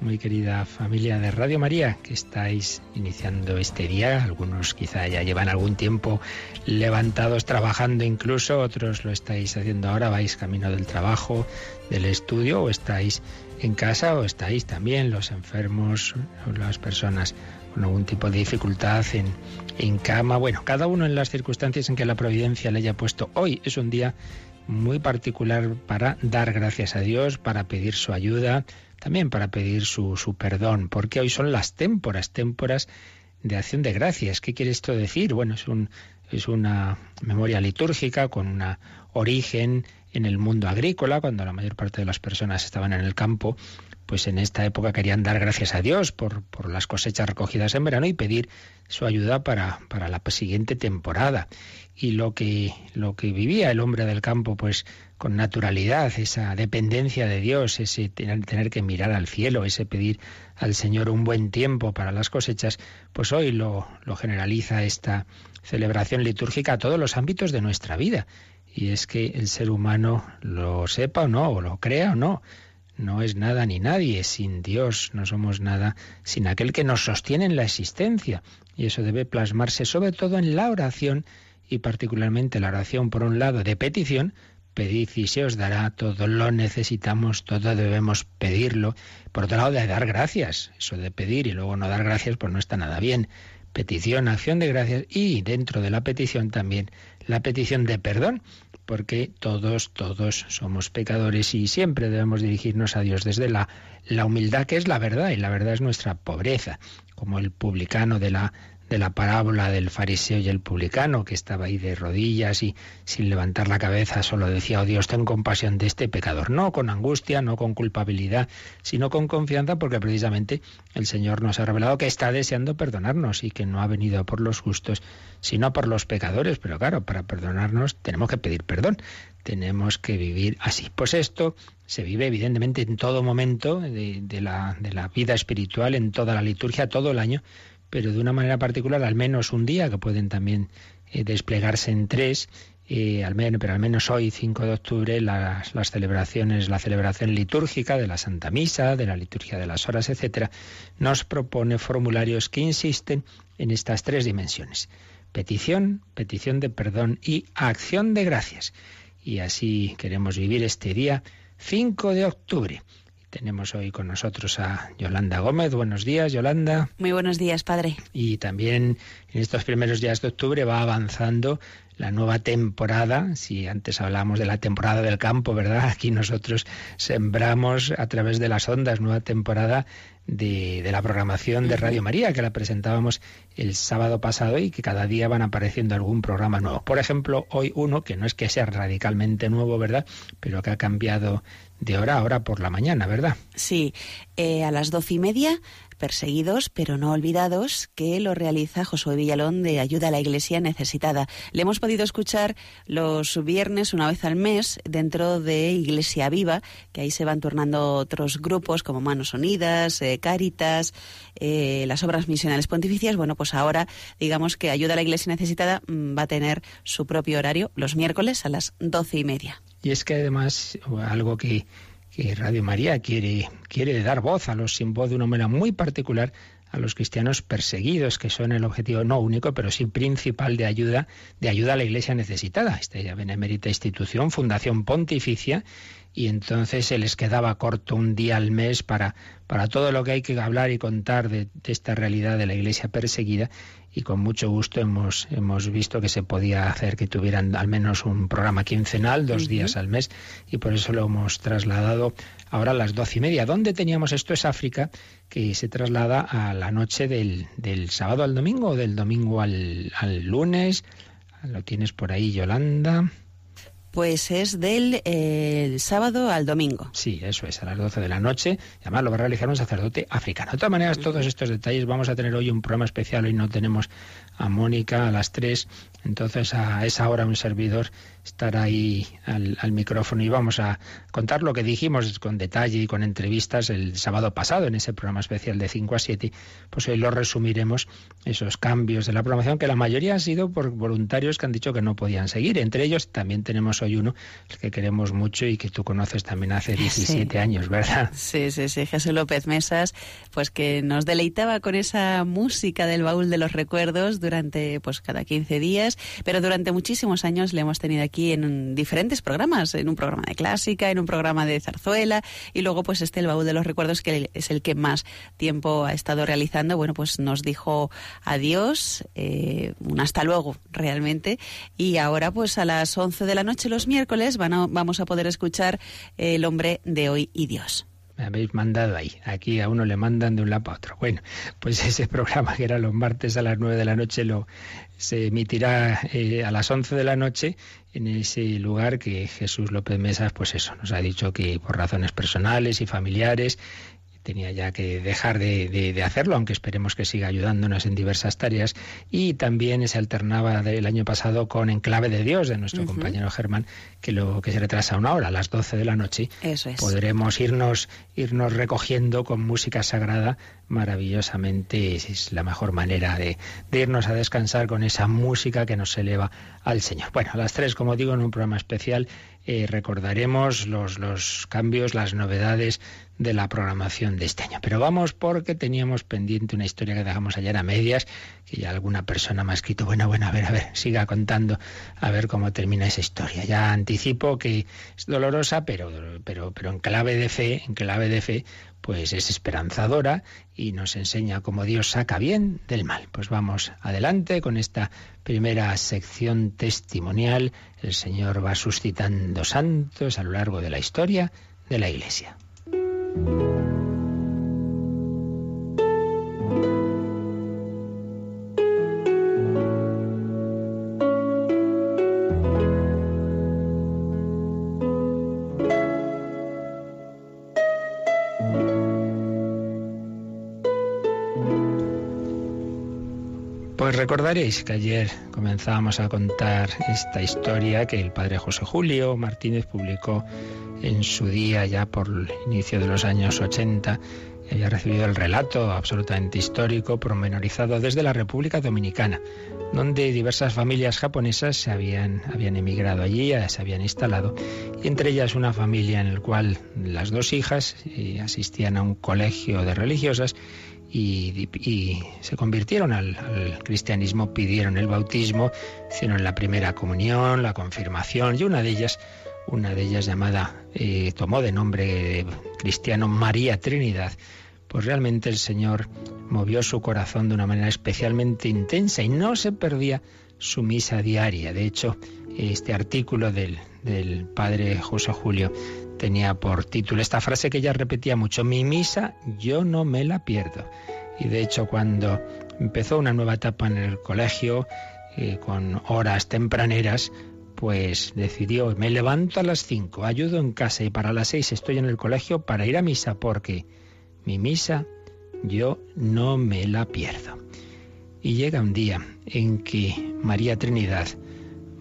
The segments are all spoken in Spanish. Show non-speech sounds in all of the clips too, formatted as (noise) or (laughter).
muy querida familia de Radio María, que estáis iniciando este día. Algunos quizá ya llevan algún tiempo levantados trabajando incluso, otros lo estáis haciendo ahora, vais camino del trabajo, del estudio, o estáis en casa, o estáis también los enfermos, las personas con algún tipo de dificultad en, en cama. Bueno, cada uno en las circunstancias en que la providencia le haya puesto. Hoy es un día muy particular para dar gracias a Dios, para pedir su ayuda, también para pedir su, su perdón, porque hoy son las témporas, témporas de acción de gracias. ¿Qué quiere esto decir? Bueno, es, un, es una memoria litúrgica con un origen en el mundo agrícola, cuando la mayor parte de las personas estaban en el campo, pues en esta época querían dar gracias a Dios por, por las cosechas recogidas en verano y pedir su ayuda para, para la siguiente temporada. Y lo que, lo que vivía el hombre del campo, pues con naturalidad, esa dependencia de Dios, ese tener, que mirar al cielo, ese pedir al Señor un buen tiempo para las cosechas, pues hoy lo, lo generaliza esta celebración litúrgica a todos los ámbitos de nuestra vida. Y es que el ser humano lo sepa o no, o lo crea o no, no es nada ni nadie sin Dios, no somos nada sin aquel que nos sostiene en la existencia. Y eso debe plasmarse sobre todo en la oración y particularmente la oración, por un lado, de petición, pedid y se os dará, todo lo necesitamos, todo debemos pedirlo. Por otro lado, de dar gracias, eso de pedir y luego no dar gracias, pues no está nada bien. Petición, acción de gracias y dentro de la petición también la petición de perdón, porque todos, todos somos pecadores y siempre debemos dirigirnos a Dios desde la, la humildad que es la verdad y la verdad es nuestra pobreza, como el publicano de la de la parábola del fariseo y el publicano, que estaba ahí de rodillas y sin levantar la cabeza solo decía, oh Dios, ten compasión de este pecador. No con angustia, no con culpabilidad, sino con confianza, porque precisamente el Señor nos ha revelado que está deseando perdonarnos y que no ha venido por los justos, sino por los pecadores. Pero claro, para perdonarnos tenemos que pedir perdón, tenemos que vivir así. Pues esto se vive evidentemente en todo momento de, la, de la vida espiritual, en toda la liturgia, todo el año, pero de una manera particular al menos un día, que pueden también eh, desplegarse en tres, eh, al menos, pero al menos hoy, 5 de octubre, las, las, celebraciones, la celebración litúrgica de la Santa Misa, de la liturgia de las horas, etcétera, nos propone formularios que insisten en estas tres dimensiones: petición, petición de perdón y acción de gracias. Y así queremos vivir este día 5 de octubre. Tenemos hoy con nosotros a Yolanda Gómez. Buenos días, Yolanda. Muy buenos días, padre. Y también en estos primeros días de octubre va avanzando la nueva temporada. Si antes hablábamos de la temporada del campo, ¿verdad? (laughs) Aquí nosotros sembramos a través de las ondas nueva temporada de, de, la programación de Radio María, que la presentábamos el sábado pasado y que cada día van apareciendo algún programa nuevo. Por ejemplo, hoy uno que no es que sea radicalmente nuevo, ¿verdad? Pero que ha cambiado de hora a hora por la mañana, ¿verdad? Sí, eh, a las doce y media perseguidos pero no olvidados, que lo realiza Josué Villalón de Ayuda a la Iglesia Necesitada. Le hemos podido escuchar los viernes una vez al mes dentro de Iglesia Viva, que ahí se van turnando otros grupos como Manos Unidas, eh, Cáritas, eh, las obras misionales pontificias. Bueno, pues ahora digamos que Ayuda a la Iglesia Necesitada mm, va a tener su propio horario los miércoles a las doce y media. Y es que además algo que Radio María quiere, quiere dar voz a los sin voz de una manera muy particular a los cristianos perseguidos, que son el objetivo no único, pero sí principal de ayuda, de ayuda a la Iglesia necesitada. Esta ya benemérita institución, fundación pontificia, y entonces se les quedaba corto un día al mes para, para todo lo que hay que hablar y contar de esta realidad de la Iglesia perseguida, y con mucho gusto hemos, hemos visto que se podía hacer que tuvieran al menos un programa quincenal, dos uh -huh. días al mes, y por eso lo hemos trasladado ahora a las doce y media. ¿Dónde teníamos esto? Es África, que se traslada a la noche del, del sábado al domingo o del domingo al, al lunes. Lo tienes por ahí, Yolanda. Pues es del sábado al domingo. Sí, eso es, a las 12 de la noche. Además lo va a realizar un sacerdote africano. De todas maneras, todos estos detalles vamos a tener hoy un programa especial. Hoy no tenemos a Mónica a las 3. Entonces a esa hora un servidor estará ahí al, micrófono y vamos a contar lo que dijimos con detalle y con entrevistas el sábado pasado en ese programa especial de 5 a 7. Pues hoy lo resumiremos, esos cambios de la programación que la mayoría han sido por voluntarios que han dicho que no podían seguir. Entre ellos también tenemos hoy uno, el que queremos mucho y que tú conoces también hace 17 años, ¿verdad? Sí, sí, sí, Jesús López Mesas, pues que nos deleitaba con esa música del baúl de los recuerdos durante pues cada 15 días, pero durante muchísimos años le hemos tenido aquí en diferentes programas, en un programa de clásica, en un programa de zarzuela y luego pues este el baúl de los recuerdos que es el que más tiempo ha estado realizando, bueno pues nos dijo adiós, eh, un hasta luego realmente. Y ahora pues a las 11 de la noche los miércoles van vamos a poder escuchar El hombre de hoy y Dios me habéis mandado ahí. Aquí a uno le mandan de un lado a otro. Bueno, pues (laughs) ese programa que era los martes a las 9 de la noche lo se emitirá eh, a las 11 de la noche en ese lugar que Jesús López Mesas, pues eso, nos ha dicho que por razones personales y familiares tenía ya que dejar de, hacerlo, aunque esperemos que siga ayudándonos en diversas tareas. Y también se alternaba el año pasado con Enclave de Dios, de nuestro compañero Germán, que lo que se retrasa una hora, a las 12 de la noche. Eso es. Podremos irnos, irnos recogiendo con música sagrada maravillosamente. Es la mejor manera de, irnos a descansar con esa música que nos eleva al Señor. Bueno, a las tres, como digo, en un programa especial eh, recordaremos los, los cambios, las novedades de la programación de este año. Pero vamos porque teníamos pendiente una historia que dejamos ayer a medias, que ya alguna persona me ha escrito, bueno, bueno, a ver, a ver, siga contando, a ver cómo termina esa historia. Ya anticipo que es dolorosa, pero, pero, pero en clave de fe, en clave de fe, pues es esperanzadora y nos enseña cómo Dios saca bien del mal. Pues vamos adelante con esta primera sección testimonial. El Señor va suscitando santos a lo largo de la historia de la Iglesia. Pues recordaréis que ayer comenzábamos a contar esta historia que el padre José Julio Martínez publicó en su día, ya por el inicio de los años 80, había recibido el relato absolutamente histórico, promenorizado desde la República Dominicana, donde diversas familias japonesas se habían, habían emigrado allí, se habían instalado, y entre ellas una familia en la cual las dos hijas eh, asistían a un colegio de religiosas y, se convirtieron al, cristianismo, pidieron el bautismo, hicieron la primera comunión, la confirmación, y una de ellas una de ellas llamada, eh, tomó de nombre cristiano María Trinidad, pues realmente el Señor movió su corazón de una manera especialmente intensa y no se perdía su misa diaria. De hecho, este artículo del, del padre José Julio tenía por título esta frase que ella repetía mucho, mi misa yo no me la pierdo. Y de hecho cuando empezó una nueva etapa en el colegio, eh, con horas tempraneras, pues decidió, me levanto a las cinco, ayudo en casa y para las seis estoy en el colegio para ir a misa porque mi misa yo no me la pierdo. Y llega un día en que María Trinidad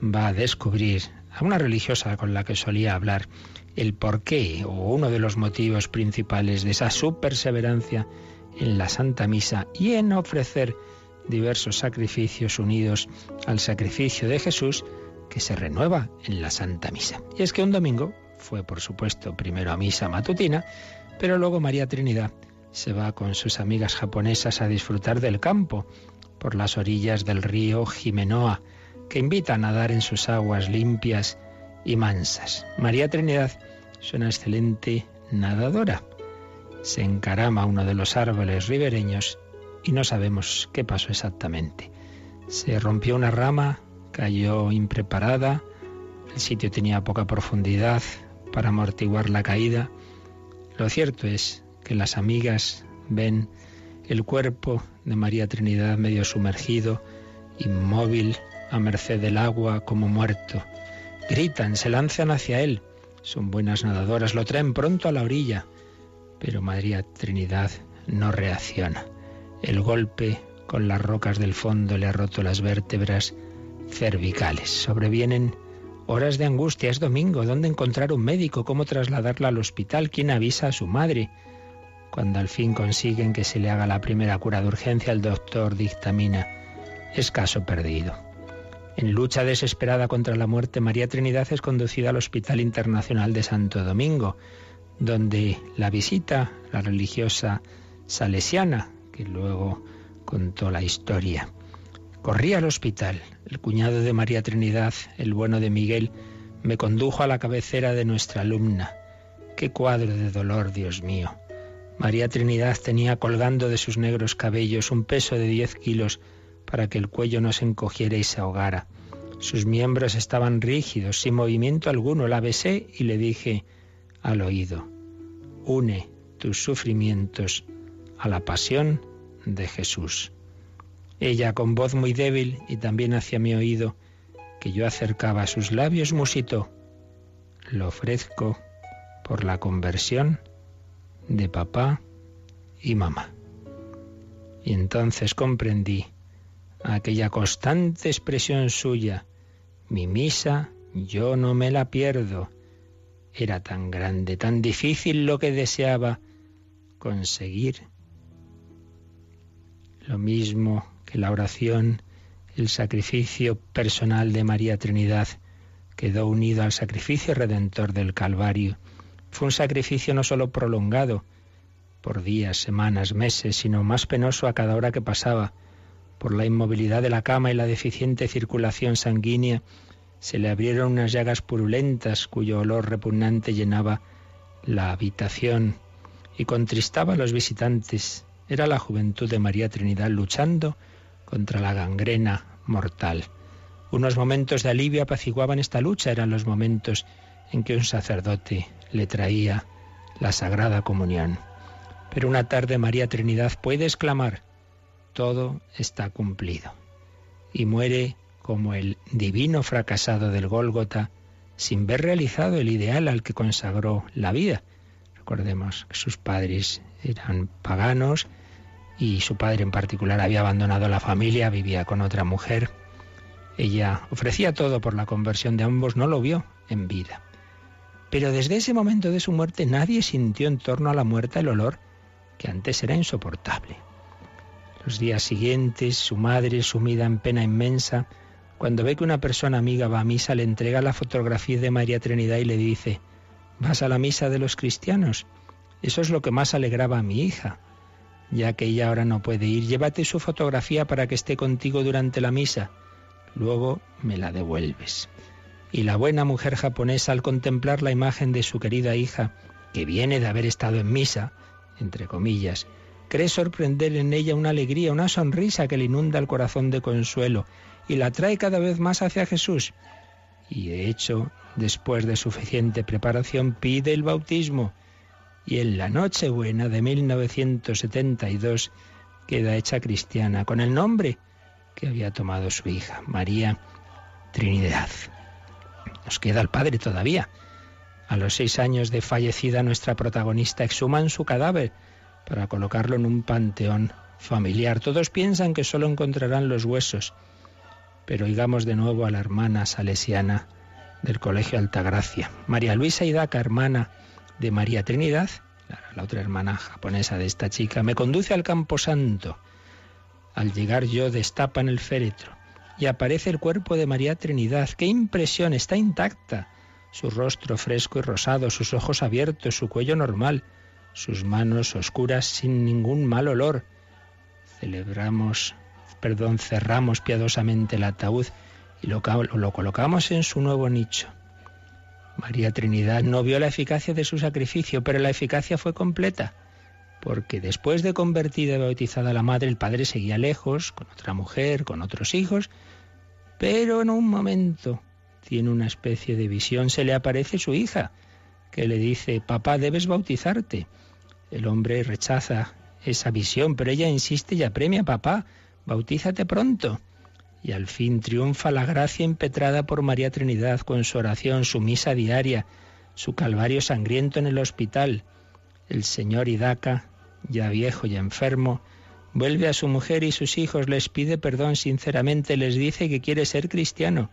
va a descubrir a una religiosa con la que solía hablar el porqué o uno de los motivos principales de esa su perseverancia en la Santa Misa y en ofrecer diversos sacrificios unidos al sacrificio de Jesús que se renueva en la Santa Misa. Y es que un domingo fue, por supuesto, primero a misa matutina, pero luego María Trinidad se va con sus amigas japonesas a disfrutar del campo por las orillas del río Jimenoa, que invita a nadar en sus aguas limpias y mansas. María Trinidad es una excelente nadadora. Se encarama uno de los árboles ribereños y no sabemos qué pasó exactamente. Se rompió una rama Cayó impreparada, el sitio tenía poca profundidad para amortiguar la caída. Lo cierto es que las amigas ven el cuerpo de María Trinidad medio sumergido, inmóvil, a merced del agua, como muerto. Gritan, se lanzan hacia él. Son buenas nadadoras, lo traen pronto a la orilla. Pero María Trinidad no reacciona. El golpe con las rocas del fondo le ha roto las vértebras cervicales. Sobrevienen horas de angustia. Es domingo. ¿Dónde encontrar un médico? ¿Cómo trasladarla al hospital? ¿Quién avisa a su madre? Cuando al fin consiguen que se le haga la primera cura de urgencia, el doctor dictamina es caso perdido. En lucha desesperada contra la muerte, María Trinidad es conducida al Hospital Internacional de Santo Domingo, donde la visita la religiosa salesiana, que luego contó la historia. Corrí al hospital. El cuñado de María Trinidad, el bueno de Miguel, me condujo a la cabecera de nuestra alumna. Qué cuadro de dolor, Dios mío. María Trinidad tenía colgando de sus negros cabellos un peso de diez kilos para que el cuello no se encogiera y se ahogara. Sus miembros estaban rígidos, sin movimiento alguno. La besé y le dije al oído, une tus sufrimientos a la pasión de Jesús. Ella, con voz muy débil y también hacia mi oído, que yo acercaba a sus labios, musitó, lo ofrezco por la conversión de papá y mamá. Y entonces comprendí aquella constante expresión suya, mi misa yo no me la pierdo. Era tan grande, tan difícil lo que deseaba conseguir. Lo mismo que la oración, el sacrificio personal de María Trinidad quedó unido al sacrificio redentor del Calvario. Fue un sacrificio no solo prolongado, por días, semanas, meses, sino más penoso a cada hora que pasaba. Por la inmovilidad de la cama y la deficiente circulación sanguínea, se le abrieron unas llagas purulentas cuyo olor repugnante llenaba la habitación y contristaba a los visitantes. Era la juventud de María Trinidad luchando contra la gangrena mortal. Unos momentos de alivio apaciguaban esta lucha, eran los momentos en que un sacerdote le traía la Sagrada Comunión. Pero una tarde María Trinidad puede exclamar, todo está cumplido. Y muere como el divino fracasado del Gólgota, sin ver realizado el ideal al que consagró la vida. Recordemos que sus padres eran paganos, y su padre en particular había abandonado la familia, vivía con otra mujer. Ella ofrecía todo por la conversión de ambos, no lo vio en vida. Pero desde ese momento de su muerte nadie sintió en torno a la muerte el olor que antes era insoportable. Los días siguientes, su madre, sumida en pena inmensa, cuando ve que una persona amiga va a misa, le entrega la fotografía de María Trinidad y le dice, ¿vas a la misa de los cristianos? Eso es lo que más alegraba a mi hija ya que ella ahora no puede ir, llévate su fotografía para que esté contigo durante la misa. Luego me la devuelves. Y la buena mujer japonesa, al contemplar la imagen de su querida hija, que viene de haber estado en misa, entre comillas, cree sorprender en ella una alegría, una sonrisa que le inunda el corazón de consuelo y la trae cada vez más hacia Jesús. Y de hecho, después de suficiente preparación, pide el bautismo y en la Nochebuena de 1972 queda hecha cristiana con el nombre que había tomado su hija, María Trinidad. Nos queda el padre todavía. A los seis años de fallecida nuestra protagonista exhuman su cadáver para colocarlo en un panteón familiar. Todos piensan que solo encontrarán los huesos, pero oigamos de nuevo a la hermana salesiana del Colegio Altagracia, María Luisa Hidaca, hermana de María Trinidad, la otra hermana japonesa de esta chica, me conduce al campo santo. Al llegar yo destapan el féretro y aparece el cuerpo de María Trinidad. ¡Qué impresión! Está intacta. Su rostro fresco y rosado, sus ojos abiertos, su cuello normal, sus manos oscuras sin ningún mal olor. Celebramos, perdón, cerramos piadosamente el ataúd y lo, lo colocamos en su nuevo nicho. María Trinidad no vio la eficacia de su sacrificio, pero la eficacia fue completa, porque después de convertida y bautizada la madre, el padre seguía lejos, con otra mujer, con otros hijos, pero en un momento tiene una especie de visión, se le aparece su hija, que le dice, papá, debes bautizarte. El hombre rechaza esa visión, pero ella insiste y apremia, papá, bautízate pronto. y al fin triunfa la gracia impetrada por María Trinidad con su oración, su misa diaria, su calvario sangriento en el hospital. El señor Hidaca, ya viejo y enfermo, vuelve a su mujer y sus hijos, les pide perdón sinceramente, les dice que quiere ser cristiano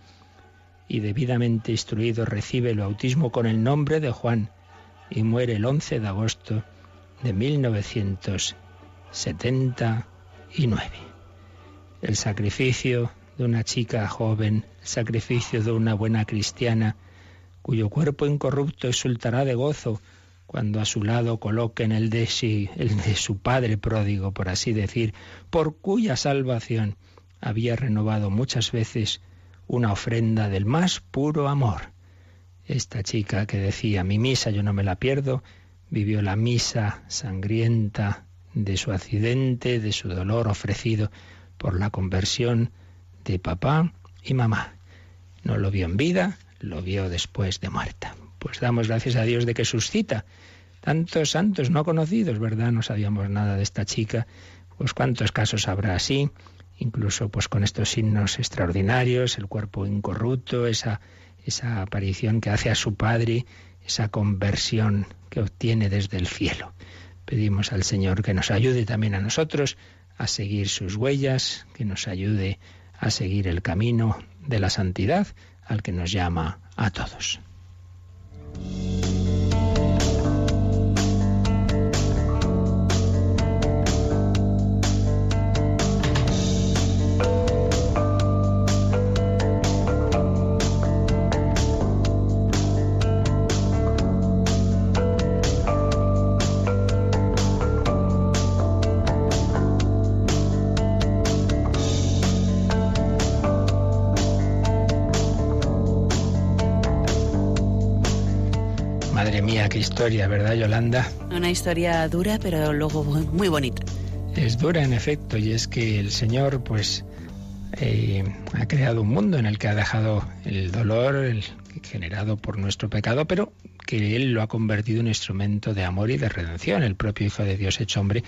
y debidamente instruido recibe el bautismo con el nombre de Juan y muere el 11 de agosto de 1979. El sacrificio de una chica joven, el sacrificio de una buena cristiana, cuyo cuerpo incorrupto exultará de gozo cuando a su lado coloquen el de, el de su padre pródigo, por así decir, por cuya salvación había renovado muchas veces una ofrenda del más puro amor. Esta chica que decía, mi misa yo no me la pierdo, vivió la misa sangrienta de su accidente, de su dolor ofrecido por la conversión de papá y mamá. No lo vio en vida, lo vio después de muerta. Pues damos gracias a Dios de que suscita tantos santos no conocidos, ¿verdad? No sabíamos nada de esta chica. Pues cuántos casos habrá así, incluso pues con estos signos extraordinarios, el cuerpo incorrupto, esa, esa aparición que hace a su padre, esa conversión que obtiene desde el cielo. Pedimos al Señor que nos ayude también a nosotros a seguir sus huellas, que nos ayude a seguir el camino de la santidad al que nos llama a todos. Historia, ¿verdad, Yolanda? Una historia dura, pero luego muy bonita. Es dura, en efecto, y es que el Señor, pues, eh, ha creado un mundo en el que ha dejado el dolor el, generado por nuestro pecado, pero que Él lo ha convertido en instrumento de amor y de redención. El propio Hijo de Dios hecho hombre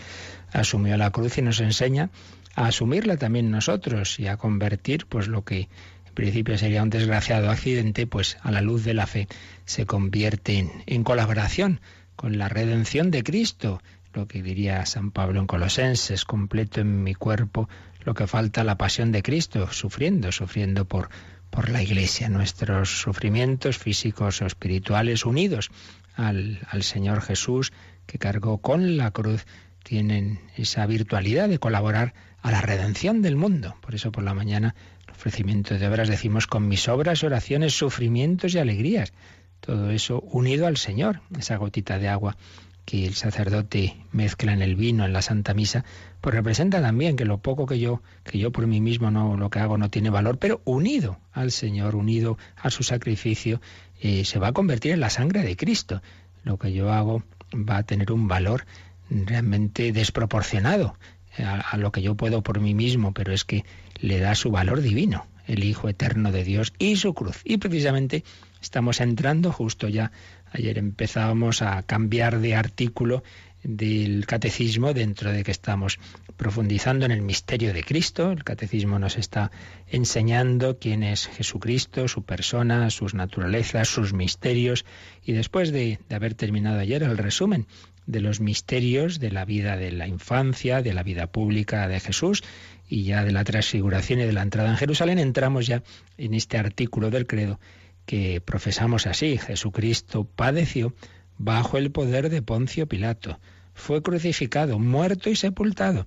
asumió la cruz y nos enseña a asumirla también nosotros y a convertir, pues, lo que principio sería un desgraciado accidente, pues a la luz de la fe se convierte en, en colaboración con la redención de Cristo, lo que diría San Pablo en Colosenses, completo en mi cuerpo lo que falta la pasión de Cristo, sufriendo, sufriendo por, por la Iglesia, nuestros sufrimientos físicos o espirituales unidos al, al Señor Jesús que cargó con la cruz, tienen esa virtualidad de colaborar a la redención del mundo. Por eso por la mañana ofrecimiento de obras decimos con mis obras, oraciones, sufrimientos y alegrías. Todo eso unido al Señor, esa gotita de agua que el sacerdote mezcla en el vino en la Santa Misa, pues representa también que lo poco que yo, que yo por mí mismo no lo que hago no tiene valor, pero unido al Señor, unido a su sacrificio, eh, se va a convertir en la sangre de Cristo. Lo que yo hago va a tener un valor realmente desproporcionado a, lo que yo puedo por mí mismo, pero es que le da su valor divino, el Hijo Eterno de Dios y su cruz. Y precisamente estamos entrando justo ya, ayer empezábamos a cambiar de artículo del catecismo dentro de que estamos profundizando en el misterio de Cristo. El catecismo nos está enseñando quién es Jesucristo, su persona, sus naturalezas, sus misterios. Y después de, de haber terminado ayer el resumen de los misterios de la vida de la infancia, de la vida pública de Jesús y ya de la transfiguración y de la entrada en Jerusalén, entramos ya en este artículo del credo que profesamos así. Jesucristo padeció bajo el poder de Poncio Pilato, fue crucificado, muerto y sepultado.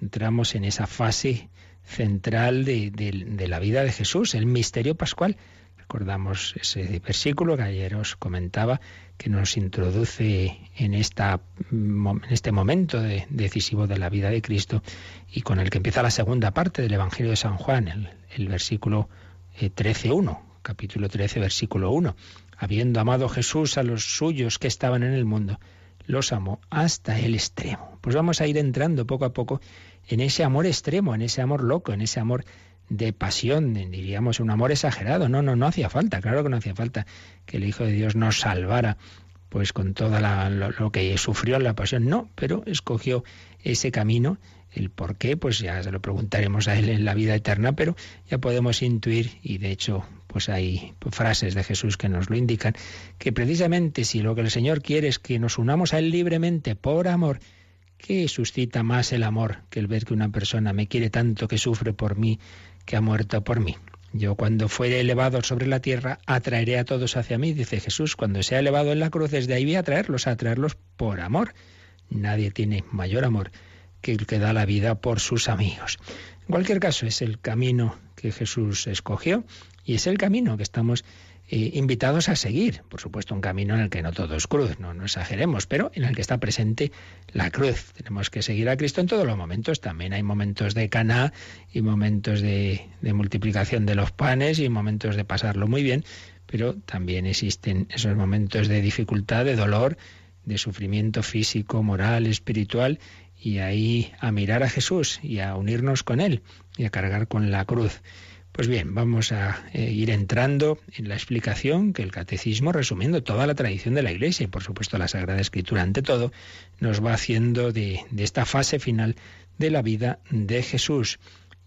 Entramos en esa fase central de, de la vida de Jesús, el misterio pascual. Recordamos ese versículo que ayer os comentaba que nos introduce en, en este momento decisivo de la vida de Cristo y con el que empieza la segunda parte del Evangelio de San Juan, el, versículo 13.1, eh, capítulo 13, versículo 1. Habiendo amado Jesús a los suyos que estaban en el mundo, los amó hasta el extremo. Pues vamos a ir entrando poco a poco en ese amor extremo, en ese amor loco, en ese amor de pasión, diríamos un amor exagerado. No, no, no hacía falta, claro que no hacía falta que el Hijo de Dios nos salvara pues con todo lo, que sufrió en la pasión, no, pero escogió ese camino el por qué, pues ya se lo preguntaremos a él en la vida eterna, pero ya podemos intuir, y de hecho, pues hay frases de Jesús que nos lo indican, que precisamente si lo que el Señor quiere es que nos unamos a Él libremente por amor, ¿qué suscita más el amor que el ver que una persona me quiere tanto que sufre por mí, que ha muerto por mí? Yo cuando fuere elevado sobre la tierra, atraeré a todos hacia mí, dice Jesús. Cuando sea elevado en la cruz, desde ahí voy a traerlos, a traerlos por amor. Nadie tiene mayor amor que el que da la vida por sus amigos. En cualquier caso, es el camino que Jesús escogió y es el camino que estamos eh, invitados a seguir. Por supuesto, un camino en el que no todo es cruz, no, exageremos, pero en el que está presente la cruz. Tenemos que seguir a Cristo en todos los momentos. También hay momentos de caná y momentos de, de multiplicación de los panes y momentos de pasarlo muy bien, pero también existen esos momentos de dificultad, de dolor, de sufrimiento físico, moral, espiritual, y ahí a mirar a Jesús y a unirnos con Él y a cargar con la cruz. Pues bien, vamos a eh, ir entrando en la explicación que el catecismo, resumiendo toda la tradición de la Iglesia y por supuesto la Sagrada Escritura ante todo, nos va haciendo de, esta fase final de la vida de Jesús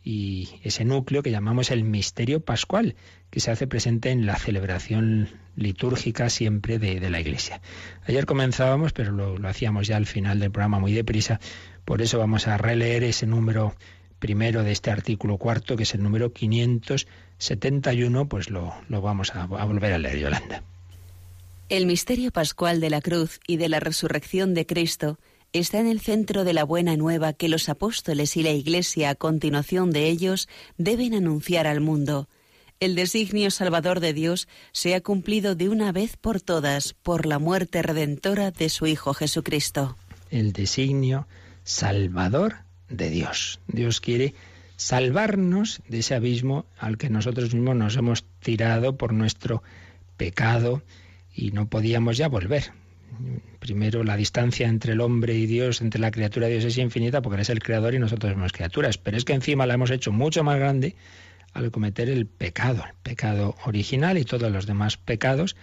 y ese núcleo que llamamos el misterio pascual, que se hace presente en la celebración litúrgica siempre de, la Iglesia. Ayer comenzábamos, pero lo, lo, hacíamos ya al final del programa muy deprisa, por eso vamos a releer ese número primero de este artículo cuarto, que es el número 571, pues lo, lo vamos a, a volver a leer, Yolanda. El misterio pascual de la cruz y de la resurrección de Cristo está en el centro de la buena nueva que los apóstoles y la Iglesia a continuación de ellos deben anunciar al mundo. El designio salvador de Dios se ha cumplido de una vez por todas por la muerte redentora de su Hijo Jesucristo. El designio salvador de Dios. Dios quiere salvarnos de ese abismo al que nosotros mismos nos hemos tirado por nuestro pecado y no podíamos ya volver. Primero, la distancia entre el hombre y Dios, entre la criatura y Dios es infinita porque Él es el creador y nosotros somos criaturas. Pero es que encima la hemos hecho mucho más grande al cometer el pecado, el pecado original y todos los demás pecados,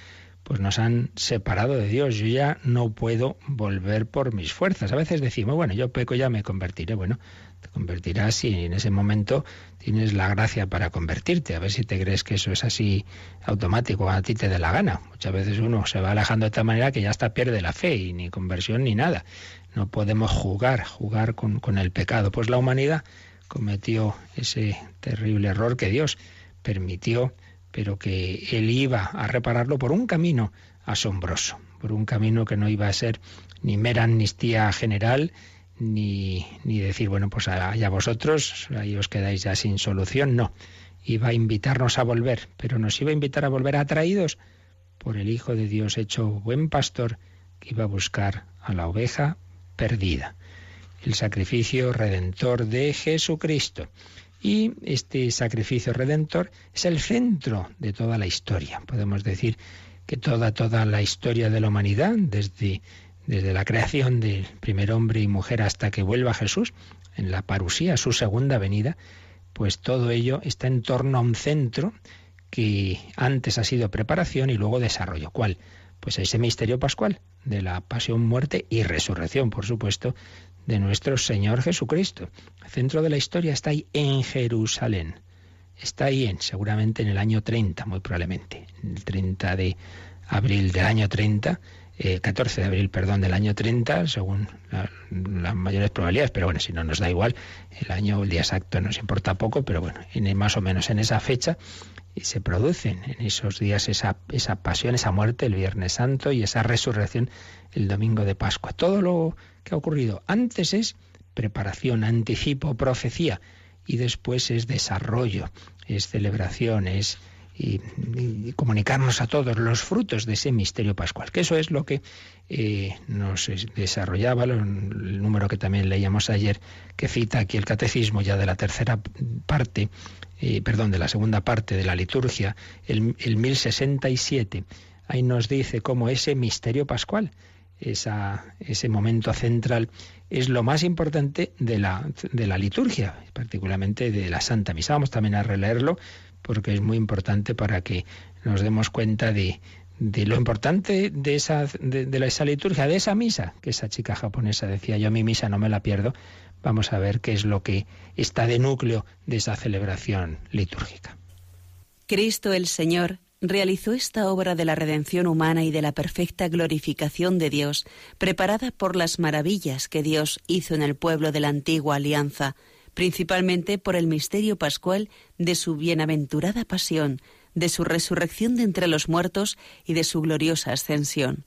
pues nos han separado de Dios. Yo ya no puedo volver por mis fuerzas. A veces decimos, bueno, yo peco, ya me convertiré. Bueno, te convertirás si en ese momento tienes la gracia para convertirte. A ver si te crees que eso es así automático, a ti te dé la gana. Muchas veces uno se va alejando de tal manera que ya hasta pierde la fe y ni conversión ni nada. No podemos jugar, jugar con, con el pecado. Pues la humanidad cometió ese terrible error que Dios permitió, pero que Él iba a repararlo por un camino asombroso, por un camino que no iba a ser ni mera amnistía general, ni, ni decir, bueno, pues allá vosotros, ahí os quedáis ya sin solución, no. Iba a invitarnos a volver, pero nos iba a invitar a volver atraídos por el Hijo de Dios hecho buen pastor que iba a buscar a la oveja perdida. El sacrificio redentor de Jesucristo. Y este sacrificio redentor es el centro de toda la historia. Podemos decir que toda, toda la historia de la humanidad, desde desde la creación del primer hombre y mujer hasta que vuelva Jesús, en la parusía, su segunda venida, pues todo ello está en torno a un centro que antes ha sido preparación y luego desarrollo. ¿Cuál? Pues ese misterio pascual de la pasión, muerte y resurrección, por supuesto, de nuestro Señor Jesucristo. El centro de la historia está ahí en Jerusalén. Está ahí en, seguramente en el año 30, muy probablemente. El 30 de abril del año 30 14 eh, de abril, perdón, del año 30, según las mayores probabilidades, pero bueno, si no nos da igual, el año, el día exacto nos importa poco, pero bueno, en, más o menos en esa fecha y se producen en esos días esa, esa pasión, esa muerte el Viernes Santo y esa resurrección el domingo de Pascua. Todo lo que ha ocurrido antes es preparación, anticipo, profecía y después es desarrollo, es celebración, es y, comunicarnos a todos los frutos de ese misterio pascual, que eso es lo que eh, nos desarrollaba, el número que también leíamos ayer, que cita aquí el catecismo ya de la tercera parte, eh, perdón, de la segunda parte de la liturgia, el, el 1067. Ahí nos dice cómo ese misterio pascual, esa, ese momento central, es lo más importante de la, de la liturgia, particularmente de la Santa Misa. Vamos también a releerlo porque es muy importante para que nos demos cuenta de, de lo importante de esa, de, esa liturgia, de esa misa, que esa chica japonesa decía, yo mi misa no me la pierdo, vamos a ver qué es lo que está de núcleo de esa celebración litúrgica. Cristo el Señor realizó esta obra de la redención humana y de la perfecta glorificación de Dios, preparada por las maravillas que Dios hizo en el pueblo de la antigua alianza, principalmente por el misterio pascual de su bienaventurada pasión, de su resurrección de entre los muertos y de su gloriosa ascensión.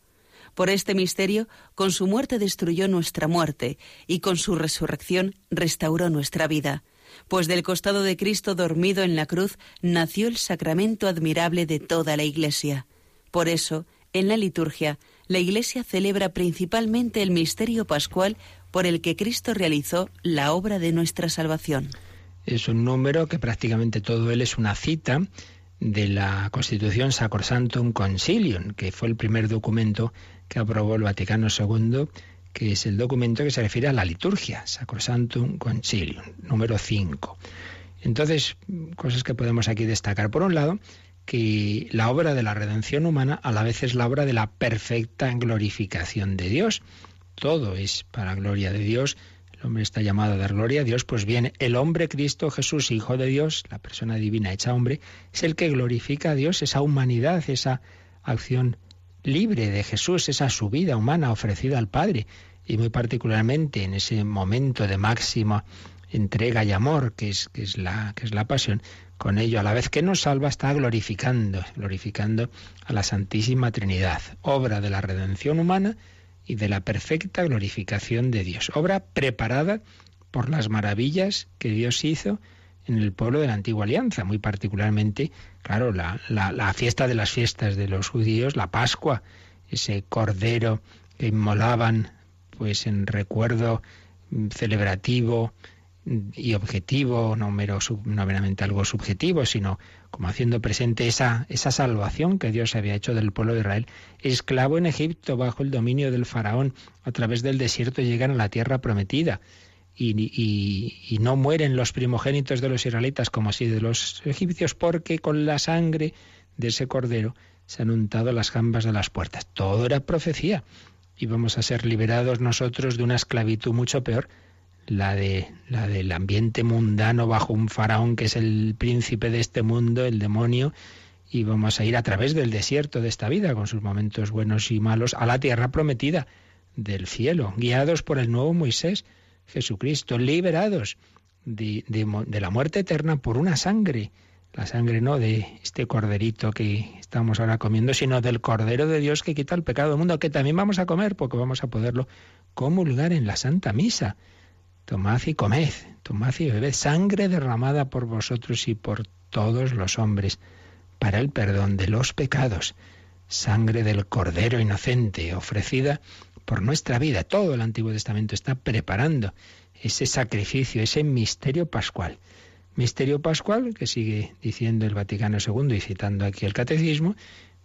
Por este misterio, con su muerte destruyó nuestra muerte y con su resurrección restauró nuestra vida pues del costado de Cristo dormido en la cruz nació el sacramento admirable de toda la Iglesia. Por eso, en la liturgia, la Iglesia celebra principalmente el misterio pascual por el que Cristo realizó la obra de nuestra salvación. Es un número que prácticamente todo él es una cita de la Constitución Sacrosantum Concilium, que fue el primer documento que aprobó el Vaticano II que es el documento que se refiere a la liturgia, Sacrosantum Concilium, número 5. Entonces, cosas que podemos aquí destacar. Por un lado, que la obra de la redención humana a la vez es la obra de la perfecta glorificación de Dios. Todo es para gloria de Dios. Hombre está llamado a dar gloria a Dios, pues bien, el hombre Cristo Jesús, Hijo de Dios, la persona divina hecha hombre, es el que glorifica a Dios, esa humanidad, esa acción libre de Jesús, esa su vida humana ofrecida al Padre, y muy particularmente en ese momento de máxima entrega y amor que es, que es, la, que es la pasión, con ello a la vez que nos salva está glorificando, glorificando a la Santísima Trinidad, obra de la redención humana y de la perfecta glorificación de Dios, obra preparada por las maravillas que Dios hizo en el pueblo de la antigua alianza, muy particularmente, claro, la, la, fiesta de las fiestas de los judíos, la Pascua, ese cordero que inmolaban pues en recuerdo celebrativo y objetivo, no, mero, no meramente algo subjetivo, sino como haciendo presente esa, esa salvación que Dios había hecho del pueblo de Israel, esclavo en Egipto bajo el dominio del faraón, a través del desierto llegan a la tierra prometida y, no mueren los primogénitos de los israelitas como así de los egipcios, porque con la sangre de ese cordero se han untado las jambas de las puertas. Todo era profecía. Y vamos a ser liberados nosotros de una esclavitud mucho peor, la de la del ambiente mundano bajo un faraón que es el príncipe de este mundo, el demonio, y vamos a ir a través del desierto de esta vida, con sus momentos buenos y malos, a la tierra prometida del cielo, guiados por el nuevo Moisés Jesucristo, liberados de, la muerte eterna por una sangre. La sangre no de este corderito que estamos ahora comiendo, sino del Cordero de Dios que quita el pecado del mundo, que también vamos a comer porque vamos a poderlo comulgar en la Santa Misa. Tomad y comed, tomad y bebed sangre derramada por vosotros y por todos los hombres para el perdón de los pecados. Sangre del Cordero inocente ofrecida por nuestra vida. Todo el Antiguo Testamento está preparando ese sacrificio, ese misterio pascual. Misterio pascual, que sigue diciendo el Vaticano II y citando aquí el Catecismo,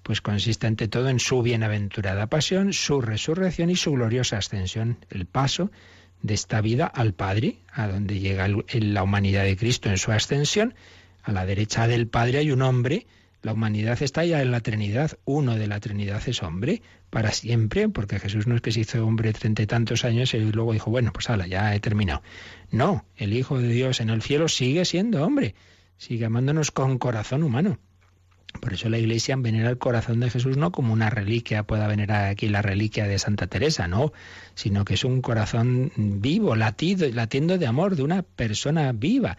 pues consiste ante todo en su bienaventurada pasión, su resurrección y su gloriosa ascensión, el paso de esta vida al Padre, a donde llega la humanidad de Cristo en su ascensión. A la derecha del Padre hay un hombre la humanidad está ya en la Trinidad. Uno de la Trinidad es hombre para siempre, porque Jesús no es que se hizo hombre treinta y tantos años y luego dijo, bueno, pues hala, ya he terminado. No, el Hijo de Dios en el cielo sigue siendo hombre, sigue amándonos con corazón humano. Por eso la Iglesia venera el corazón de Jesús no como una reliquia, pueda venerar aquí la reliquia de Santa Teresa, no, sino que es un corazón vivo, latido, latiendo de amor de una persona viva,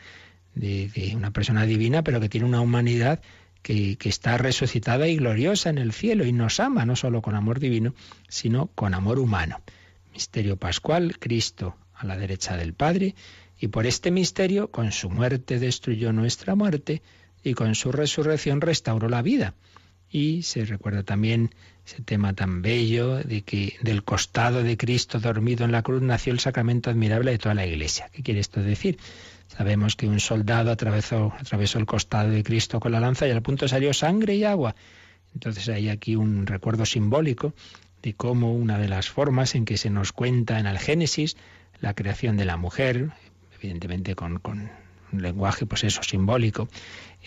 de una persona divina, pero que tiene una humanidad que, está resucitada y gloriosa en el cielo y nos ama no solo con amor divino, sino con amor humano. Misterio pascual, Cristo a la derecha del Padre, y por este misterio, con su muerte destruyó nuestra muerte, y con su resurrección restauró la vida. Y se recuerda también ese tema tan bello de que del costado de Cristo dormido en la cruz nació el sacramento admirable de toda la Iglesia. ¿Qué quiere esto decir? Sabemos que un soldado atravesó, atravesó el costado de Cristo con la lanza y al punto salió sangre y agua. Entonces hay aquí un recuerdo simbólico de cómo una de las formas en que se nos cuenta en el Génesis la creación de la mujer, evidentemente con, con lenguaje, pues eso, simbólico.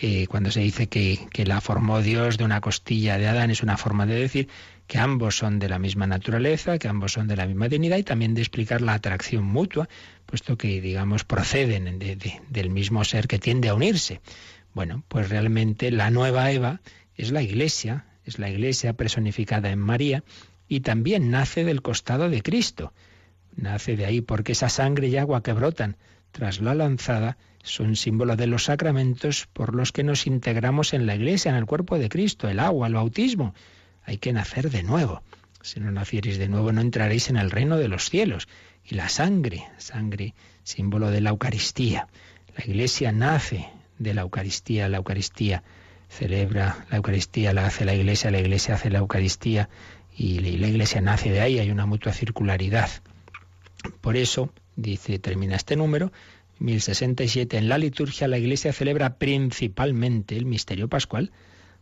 Eh, cuando se dice que, que la formó Dios de una costilla de Adán, es una forma de decir que ambos son de la misma naturaleza, que ambos son de la misma dignidad y también de explicar la atracción mutua, puesto que, digamos, proceden del mismo ser que tiende a unirse. Bueno, pues realmente la nueva Eva es la Iglesia, es la Iglesia personificada en María y también nace del costado de Cristo. Nace de ahí porque esa sangre y agua que brotan tras la lanzada son símbolo de los sacramentos por los que nos integramos en la Iglesia, en el cuerpo de Cristo, el agua, el bautismo. Hay que nacer de nuevo. Si no naciereis de nuevo no entraréis en el reino de los cielos. Y la sangre, sangre, símbolo de la Eucaristía. La Iglesia nace de la Eucaristía, la Eucaristía celebra la Eucaristía, la hace la Iglesia, la Iglesia hace la Eucaristía y la Iglesia nace de ahí, hay una mutua circularidad. Por eso, dice, termina este número, 1067, en la liturgia la Iglesia celebra principalmente el misterio pascual,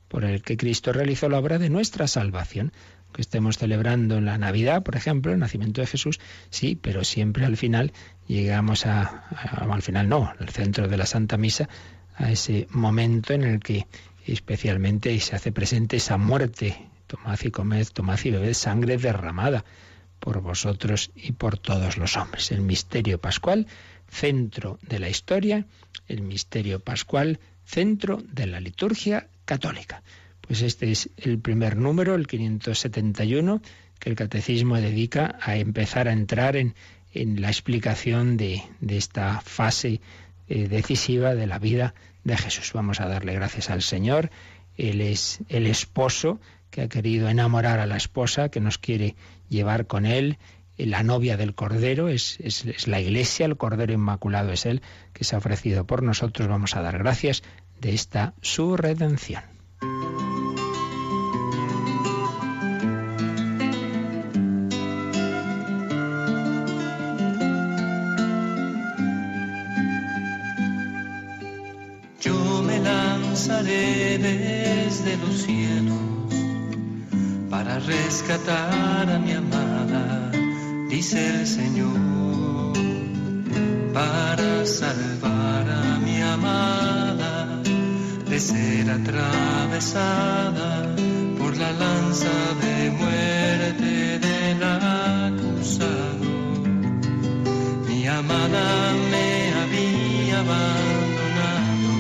por el que Cristo realizó la obra de nuestra salvación. Que estemos celebrando en la Navidad, por ejemplo, el nacimiento de Jesús, sí, pero siempre al final llegamos a, al final no, al centro de la Santa Misa, a ese momento en el que especialmente se hace presente esa muerte. Tomad y comed, tomad y bebed sangre derramada por vosotros y por todos los hombres. El misterio pascual, centro de la historia, el misterio pascual, centro de la liturgia católica. Pues este es el primer número, el 571, que el catecismo dedica a empezar a entrar en, en la explicación de, de esta fase eh, decisiva de la vida de Jesús. Vamos a darle gracias al Señor. Él es el esposo que ha querido enamorar a la esposa, que nos quiere llevar con él. La novia del Cordero es, es, la iglesia, el Cordero Inmaculado es Él, que se ha ofrecido por nosotros. Vamos a dar gracias de esta su redención. desde los cielos para rescatar a mi amada, dice el Señor, para salvar a mi amada de ser atravesada por la lanza de muerte del acusado. Mi amada me había abandonado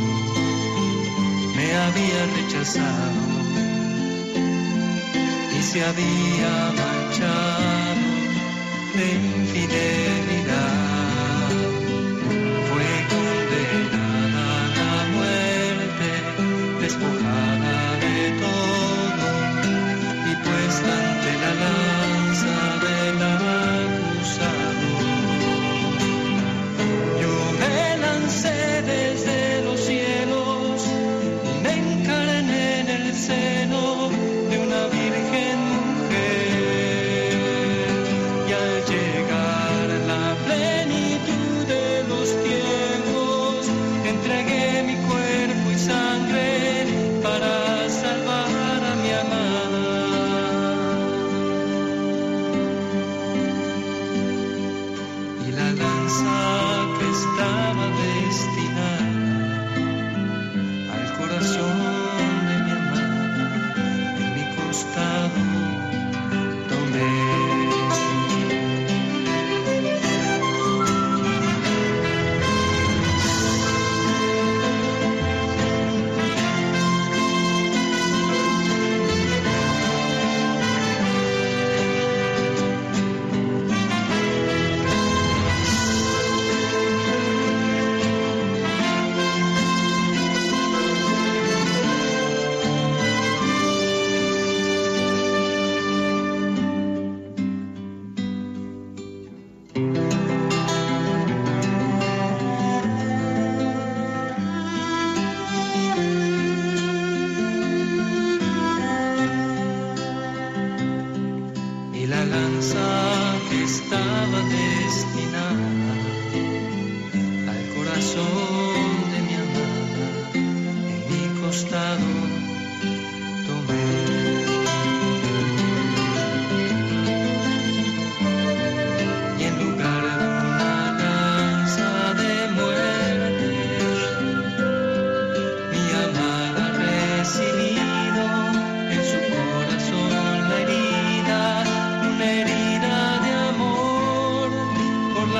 había rechazado y se había marchado de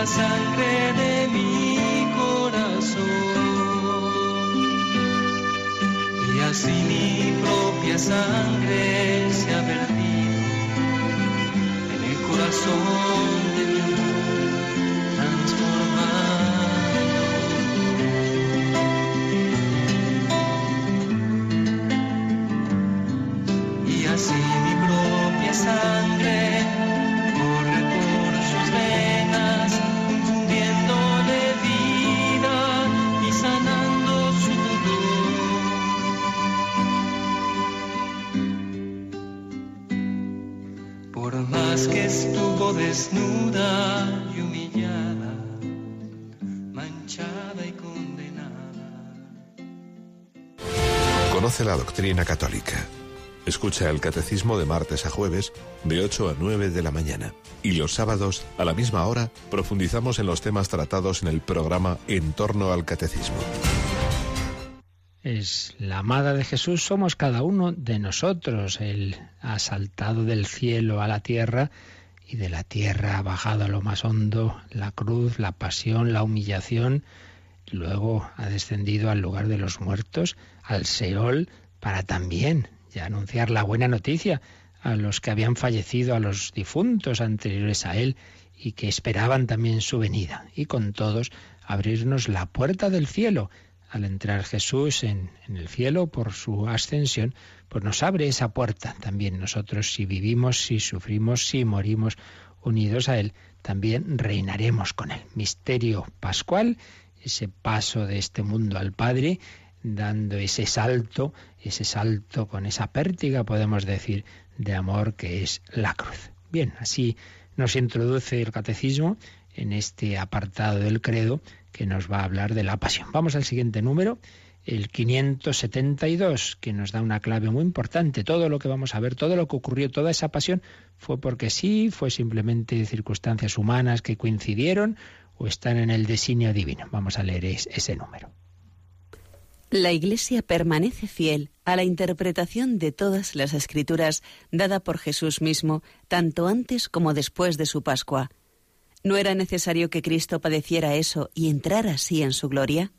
la sangre de mi corazón. Y así mi propia sangre católica. Escucha el catecismo de martes a jueves de 8 a 9 de la mañana. Y los sábados, a la misma hora, profundizamos en los temas tratados en el programa En torno al catecismo. Es la amada de Jesús, somos cada uno de nosotros. Él ha saltado del cielo a la tierra y de la tierra ha bajado a lo más hondo la cruz, la pasión, la humillación. Luego ha descendido al lugar de los muertos, al Seol, para también y anunciar la buena noticia a los que habían fallecido, a los difuntos anteriores a él y que esperaban también su venida. Y con todos abrirnos la puerta del cielo. Al entrar Jesús en, en, el cielo por su ascensión, pues nos abre esa puerta también nosotros si vivimos, si sufrimos, si morimos unidos a Él, también reinaremos con Él. Misterio pascual, ese paso de este mundo al Padre, dando ese salto, ese salto con esa pértiga, podemos decir, de amor que es la cruz. Bien, así nos introduce el catecismo en este apartado del credo que nos va a hablar de la pasión. Vamos al siguiente número, el 572, que nos da una clave muy importante. Todo lo que vamos a ver, todo lo que ocurrió, toda esa pasión, fue porque sí, fue simplemente circunstancias humanas que coincidieron o están en el designio divino. Vamos a leer ese número. La Iglesia permanece fiel a la interpretación de todas las escrituras dada por Jesús mismo, tanto antes como después de su Pascua. ¿No era necesario que Cristo padeciera eso y entrara así en su gloria?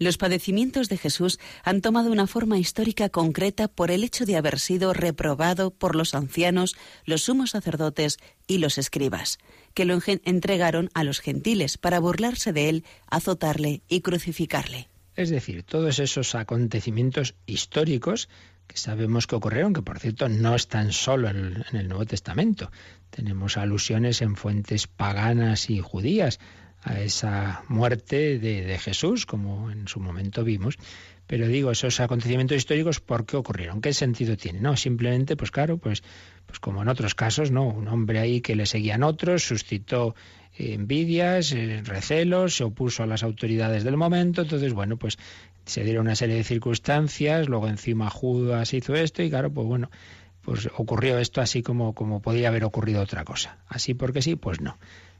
Los padecimientos de Jesús han tomado una forma histórica concreta por el hecho de haber sido reprobado por los ancianos, los sumos sacerdotes y los escribas, que lo entregaron a los gentiles para burlarse de él, azotarle y crucificarle. Es decir, todos esos acontecimientos históricos que sabemos que ocurrieron, que por cierto no están solo en, el Nuevo Testamento. Tenemos alusiones en fuentes paganas y judías a esa muerte de, de, Jesús, como en su momento vimos. Pero digo, esos acontecimientos históricos, ¿por qué ocurrieron? ¿Qué sentido tiene? No, simplemente, pues claro, pues, pues como en otros casos, ¿no? Un hombre ahí que le seguían otros, suscitó envidias, eh, recelos, se opuso a las autoridades del momento, entonces bueno, pues se dieron una serie de circunstancias, luego encima Judas hizo esto y claro, pues bueno, pues ocurrió esto así como, como podía haber ocurrido otra cosa. Así porque sí, pues no.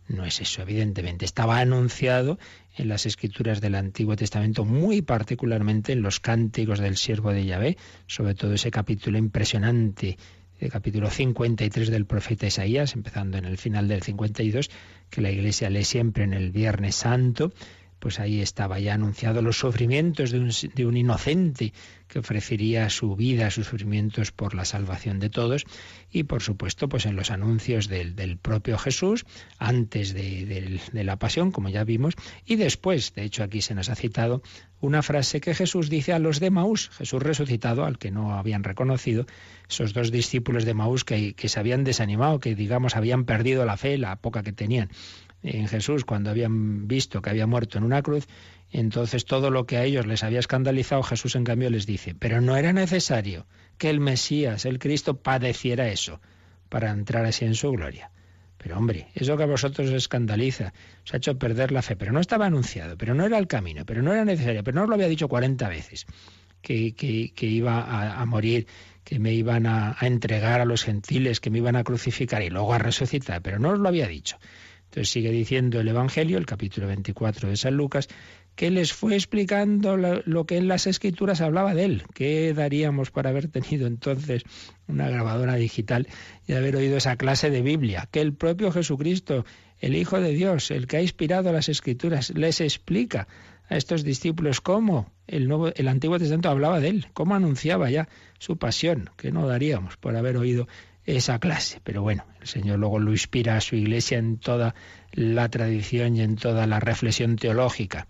No es eso, evidentemente. Estaba anunciado en las escrituras del Antiguo Testamento, muy particularmente en los cánticos del siervo de Yahvé, sobre todo ese capítulo impresionante el capítulo 53 del profeta Isaías, empezando en el final del 52, que la Iglesia lee siempre en el Viernes Santo, pues ahí estaba ya anunciado los sufrimientos de un, inocente que ofrecería su vida, sus sufrimientos por la salvación de todos, y por supuesto, pues en los anuncios del, propio Jesús, antes de, la pasión, como ya vimos, y después, de hecho aquí se nos ha citado una frase que Jesús dice a los de Maús, Jesús resucitado, al que no habían reconocido, esos dos discípulos de Maús que se habían desanimado, que digamos habían perdido la fe, la poca que tenían en Jesús cuando habían visto que había muerto en una cruz, entonces todo lo que a ellos les había escandalizado, Jesús en cambio les dice, pero no era necesario que el Mesías, el Cristo, padeciera eso para entrar así en su gloria. Pero hombre, eso que a vosotros os escandaliza, os ha hecho perder la fe, pero no estaba anunciado, pero no era el camino, pero no era necesario, pero no os lo había dicho 40 veces, que, iba a, a, morir, que me iban a, a entregar a los gentiles, que me iban a crucificar y luego a resucitar, pero no os lo había dicho. Entonces sigue diciendo el Evangelio, el capítulo 24 de San Lucas, que les fue explicando lo, que en las escrituras hablaba de él. ¿Qué daríamos por haber tenido entonces una grabadora digital y haber oído esa clase de Biblia? Que el propio Jesucristo, el Hijo de Dios, el que ha inspirado las escrituras, les explica a estos discípulos cómo el, el Antiguo Testamento hablaba de él, cómo anunciaba ya su pasión, que no daríamos por haber oído esa clase. Pero bueno, el Señor luego lo inspira a su iglesia en toda la tradición y en toda la reflexión teológica.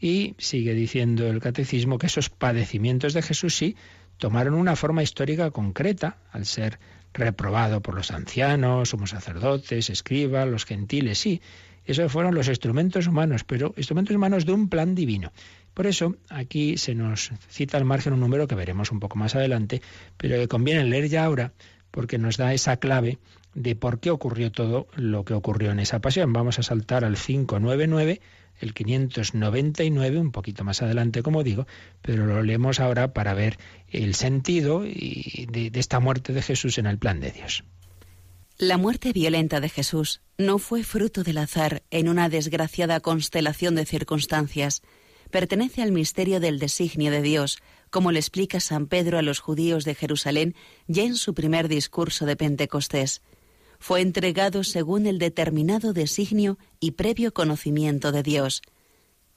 Y sigue diciendo el catecismo que esos padecimientos de Jesús sí tomaron una forma histórica concreta al ser reprobado por los ancianos, somos sacerdotes, escribas, los gentiles, sí. Esos fueron los instrumentos humanos, pero instrumentos humanos de un plan divino. Por eso aquí se nos cita al margen un número que veremos un poco más adelante, pero que conviene leer ya ahora, porque nos da esa clave de por qué ocurrió todo lo que ocurrió en esa pasión. Vamos a saltar al 599, el 599, un poquito más adelante, como digo, pero lo leemos ahora para ver el sentido de, de esta muerte de Jesús en el plan de Dios. La muerte violenta de Jesús no fue fruto del azar en una desgraciada constelación de circunstancias. Pertenece al misterio del designio de Dios, como le explica San Pedro a los judíos de Jerusalén ya en su primer discurso de Pentecostés. Fue entregado según el determinado designio y previo conocimiento de Dios.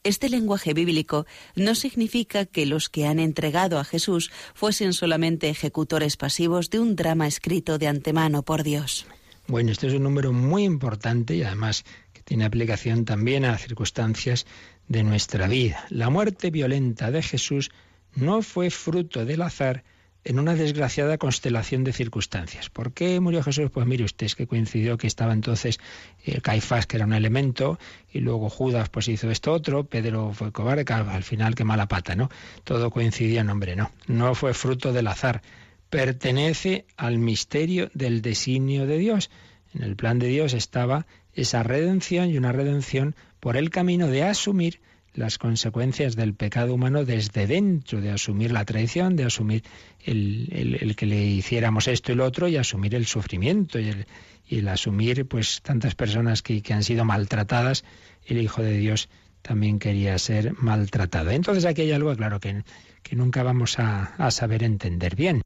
Este lenguaje bíblico no significa que los que han entregado a Jesús fuesen solamente ejecutores pasivos de un drama escrito de antemano por Dios. Bueno, este es un número muy importante y además que tiene aplicación también a circunstancias de nuestra vida. La muerte violenta de Jesús no fue fruto del azar, en una desgraciada constelación de circunstancias. ¿Por qué murió Jesús? Pues mire usted, que coincidió que estaba entonces eh, Caifás, que era un elemento, y luego Judas pues hizo esto otro, Pedro fue cobarde, al final qué mala pata, ¿no? Todo coincidía, no hombre, no, no fue fruto del azar, pertenece al misterio del designio de Dios. En el plan de Dios estaba esa redención y una redención por el camino de asumir las consecuencias del pecado humano desde dentro, de asumir la traición, de asumir el, que le hiciéramos esto y lo otro y asumir el sufrimiento y el, asumir pues tantas personas que, han sido maltratadas. El Hijo de Dios también quería ser maltratado. Entonces aquí hay algo, claro, que, que nunca vamos a, a saber entender bien.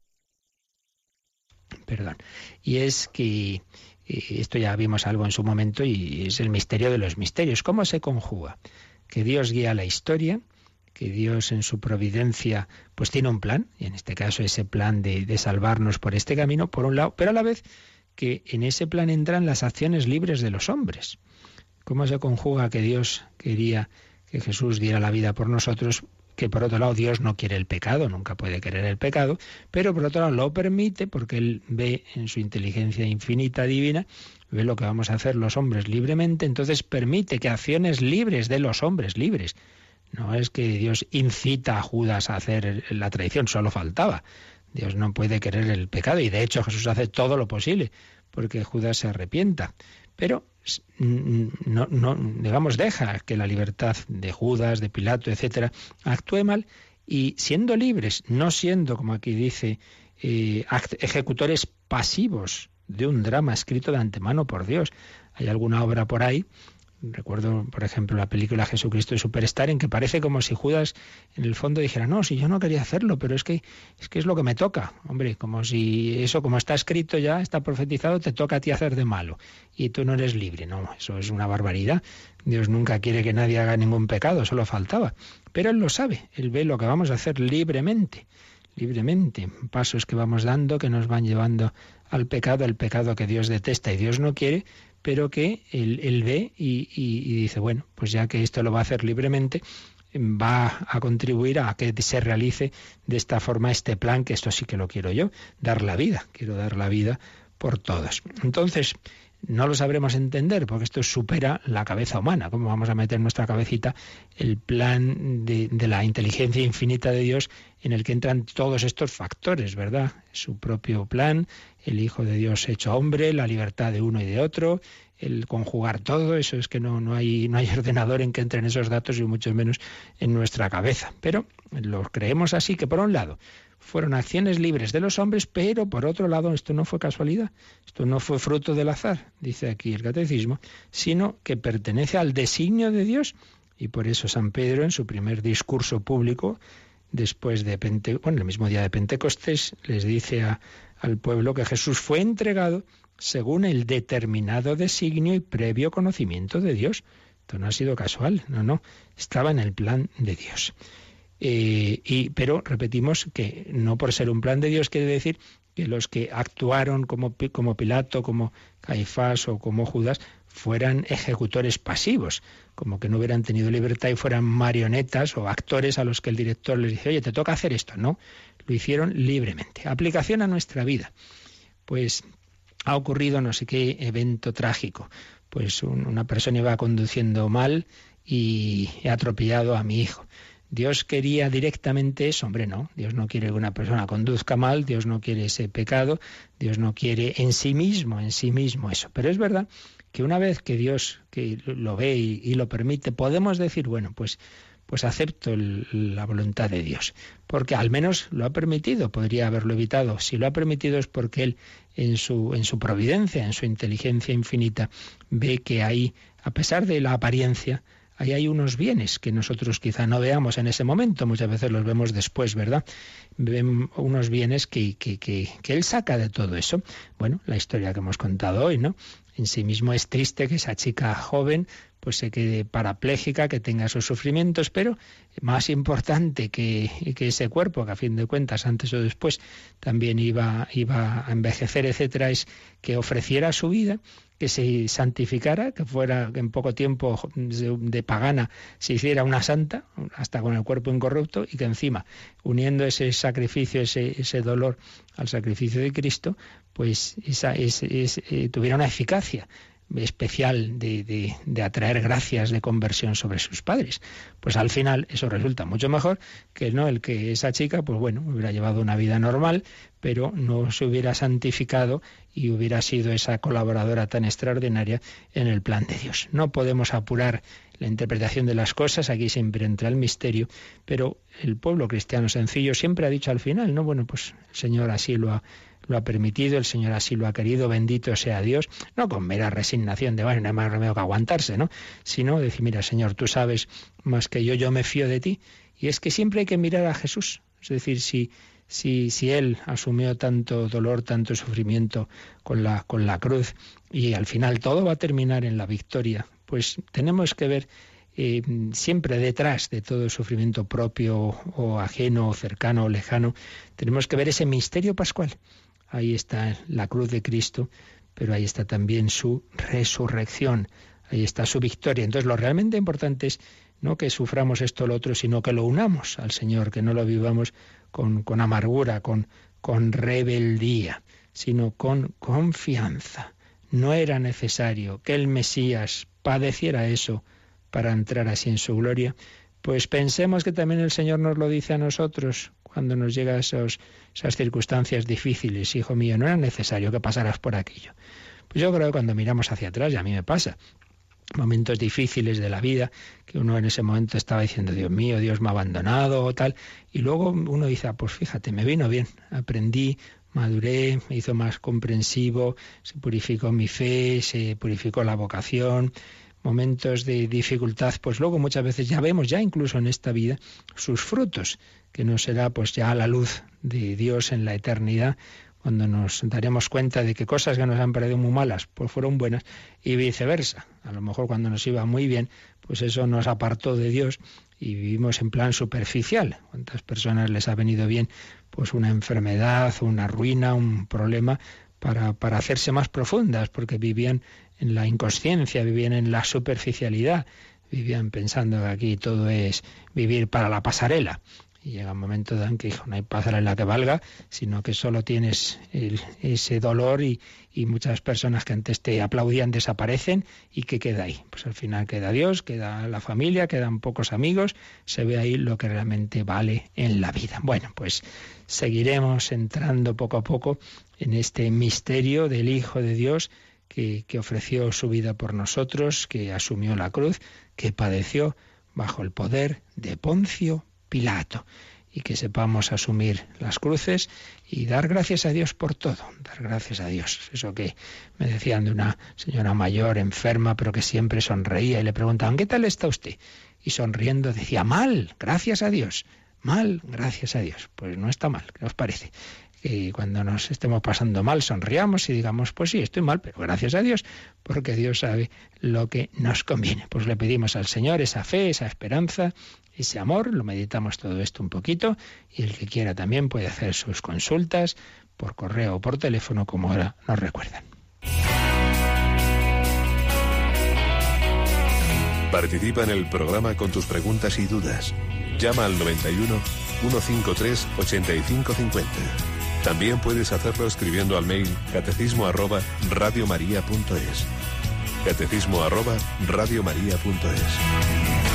Perdón. Y es que esto ya vimos algo en su momento y es el misterio de los misterios. ¿Cómo se conjuga? Que Dios guía la historia, que Dios en su providencia pues tiene un plan, y en este caso ese plan de, de, salvarnos por este camino, por un lado, pero a la vez que en ese plan entran las acciones libres de los hombres. ¿Cómo se conjuga que Dios quería que Jesús diera la vida por nosotros? Que por otro lado Dios no quiere el pecado, nunca puede querer el pecado, pero por otro lado lo permite porque Él ve en su inteligencia infinita divina ve lo que vamos a hacer los hombres libremente, entonces permite que acciones libres de los hombres libres. No es que Dios incita a Judas a hacer la traición, solo faltaba. Dios no puede querer el pecado y de hecho Jesús hace todo lo posible porque Judas se arrepienta. Pero no, no, digamos, deja que la libertad de Judas, de Pilato, etcétera, actúe mal y siendo libres, no siendo, como aquí dice, eh, ejecutores pasivos de un drama escrito de antemano por Dios. Hay alguna obra por ahí, recuerdo por ejemplo la película Jesucristo y Superstar, en que parece como si Judas en el fondo dijera, no, si yo no quería hacerlo, pero es que es que es lo que me toca. Hombre, como si eso como está escrito ya, está profetizado, te toca a ti hacer de malo y tú no eres libre. No, eso es una barbaridad. Dios nunca quiere que nadie haga ningún pecado, solo faltaba. Pero Él lo sabe, Él ve lo que vamos a hacer libremente libremente, pasos que vamos dando que nos van llevando al pecado, al pecado que Dios detesta y Dios no quiere, pero que él, ve y, dice, bueno, pues ya que esto lo va a hacer libremente, va a contribuir a que se realice de esta forma este plan, que esto sí que lo quiero yo, dar la vida, quiero dar la vida por todos. Entonces, no lo sabremos entender porque esto supera la cabeza humana. ¿Cómo vamos a meter en nuestra cabecita el plan de, de, la inteligencia infinita de Dios en el que entran todos estos factores, verdad? Su propio plan, el Hijo de Dios hecho hombre, la libertad de uno y de otro, el conjugar todo, eso es que no, no, hay, no hay (laughs) ordenador en que entren esos datos y mucho menos en nuestra cabeza. Pero lo creemos así que por un lado fueron acciones libres de los hombres, pero por otro lado esto no fue casualidad, esto no fue fruto del azar, dice aquí el catecismo, sino que pertenece al designio de Dios. Y por eso San Pedro en su primer discurso público, después de bueno, el mismo día de Pentecostés, les dice al pueblo que Jesús fue entregado según el determinado designio y previo conocimiento de Dios. Esto no ha sido casual, no, no, estaba en el plan de Dios. Eh, y, pero repetimos que no por ser un plan de Dios quiere decir que los que actuaron como, como Pilato, como Caifás o como Judas fueran ejecutores pasivos, como que no hubieran tenido libertad y fueran marionetas o actores a los que el director les dice, oye, te toca hacer esto. No, lo hicieron libremente. Aplicación a nuestra vida. Pues ha ocurrido no sé qué evento trágico. Pues una persona iba conduciendo mal y he atropellado a mi hijo Dios quería directamente eso, hombre, no, Dios no quiere que una persona conduzca mal, Dios no quiere ese pecado, Dios no quiere en sí mismo, en sí mismo eso. Pero es verdad que una vez que Dios que lo ve y, lo permite, podemos decir, bueno, pues pues acepto la voluntad de Dios, porque al menos lo ha permitido, podría haberlo evitado. Si lo ha permitido es porque Él en su, en su providencia, en su inteligencia infinita, ve que hay, a pesar de la apariencia, ahí hay unos bienes que nosotros quizá no veamos en ese momento, muchas veces los vemos después, ¿verdad? Ven unos bienes que, que, que, Él saca de todo eso. Bueno, la historia que hemos contado hoy, ¿no? En sí mismo es triste que esa chica joven pues se quede parapléjica, que tenga sus sufrimientos, pero más importante que, que, ese cuerpo, que a fin de cuentas, antes o después, también iba, iba a envejecer, etcétera, es que ofreciera su vida que se santificara, que fuera en poco tiempo de, pagana se hiciera una santa, hasta con el cuerpo incorrupto, y que encima, uniendo ese sacrificio, ese, ese dolor al sacrificio de Cristo, pues esa, eh, tuviera una eficacia especial de, de, atraer gracias de conversión sobre sus padres. Pues al final eso resulta mucho mejor que no el que esa chica, pues bueno, hubiera llevado una vida normal, pero no se hubiera santificado y hubiera sido esa colaboradora tan extraordinaria en el plan de Dios. No podemos apurar la interpretación de las cosas, aquí siempre entra el misterio, pero el pueblo cristiano sencillo siempre ha dicho al final, no, bueno, pues el Señor así lo ha lo ha permitido, el Señor así lo ha querido, bendito sea Dios, no con mera resignación de, bueno, no hay más remedio que aguantarse, ¿no? Sino decir, mira, Señor, tú sabes más que yo, yo me fío de ti. Y es que siempre hay que mirar a Jesús. Es decir, si, si, si Él asumió tanto dolor, tanto sufrimiento con la, con la cruz, y al final todo va a terminar en la victoria, pues tenemos que ver eh, siempre detrás de todo sufrimiento propio o ajeno, o cercano o lejano, tenemos que ver ese misterio pascual ahí está la cruz de Cristo, pero ahí está también su resurrección, ahí está su victoria. Entonces lo realmente importante es no que suframos esto o lo otro, sino que lo unamos al Señor, que no lo vivamos con, amargura, con, con rebeldía, sino con confianza. No era necesario que el Mesías padeciera eso para entrar así en su gloria, pues pensemos que también el Señor nos lo dice a nosotros cuando nos llega esos, esas circunstancias difíciles. Hijo mío, no era necesario que pasaras por aquello. Pues yo creo que cuando miramos hacia atrás, y a mí me pasa, momentos difíciles de la vida, que uno en ese momento estaba diciendo, Dios mío, Dios me ha abandonado o tal, y luego uno dice, ah, pues fíjate, me vino bien, aprendí, maduré, me hizo más comprensivo, se purificó mi fe, se purificó la vocación, momentos de dificultad, pues luego muchas veces ya vemos, ya incluso en esta vida, sus frutos, que no será pues ya la luz de Dios en la eternidad, cuando nos daremos cuenta de que cosas que nos han parecido muy malas, pues fueron buenas, y viceversa. A lo mejor cuando nos iba muy bien, pues eso nos apartó de Dios y vivimos en plan superficial. ¿Cuántas personas les ha venido bien pues una enfermedad, una ruina, un problema para, para hacerse más profundas, porque vivían en la inconsciencia, vivían en la superficialidad, vivían pensando que aquí todo es vivir para la pasarela. Y llega un momento en que no hay pasarela que valga, sino que solo tienes ese dolor y, y, muchas personas que antes te aplaudían desaparecen y que queda ahí. Pues al final queda Dios, queda la familia, quedan pocos amigos, se ve ahí lo que realmente vale en la vida. Bueno, pues seguiremos entrando poco a poco en este misterio del Hijo de Dios que, ofreció su vida por nosotros, que asumió la cruz, que padeció bajo el poder de Poncio Pilato y que sepamos asumir las cruces y dar gracias a Dios por todo, dar gracias a Dios. Eso que me decían de una señora mayor, enferma, pero que siempre sonreía y le preguntaban, ¿qué tal está usted? Y sonriendo decía, mal, gracias a Dios, mal, gracias a Dios. Pues no está mal, ¿qué os parece? y cuando nos estemos pasando mal sonriamos y digamos, pues sí, estoy mal, pero gracias a Dios, porque Dios sabe lo que nos conviene. Pues le pedimos al Señor esa fe, esa esperanza, ese amor, lo meditamos todo esto un poquito y el que quiera también puede hacer sus consultas por correo o por teléfono, como ahora nos recuerdan. Participa en el programa con tus preguntas y dudas. Llama al 91 153 8550. También puedes hacerlo escribiendo al mail catecismo arroba radiomaria.es. Catecismo arroba radiomaria.es.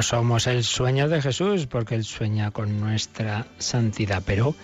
Uno somos el sueño de Jesús porque Él sueña con nuestra santidad, pero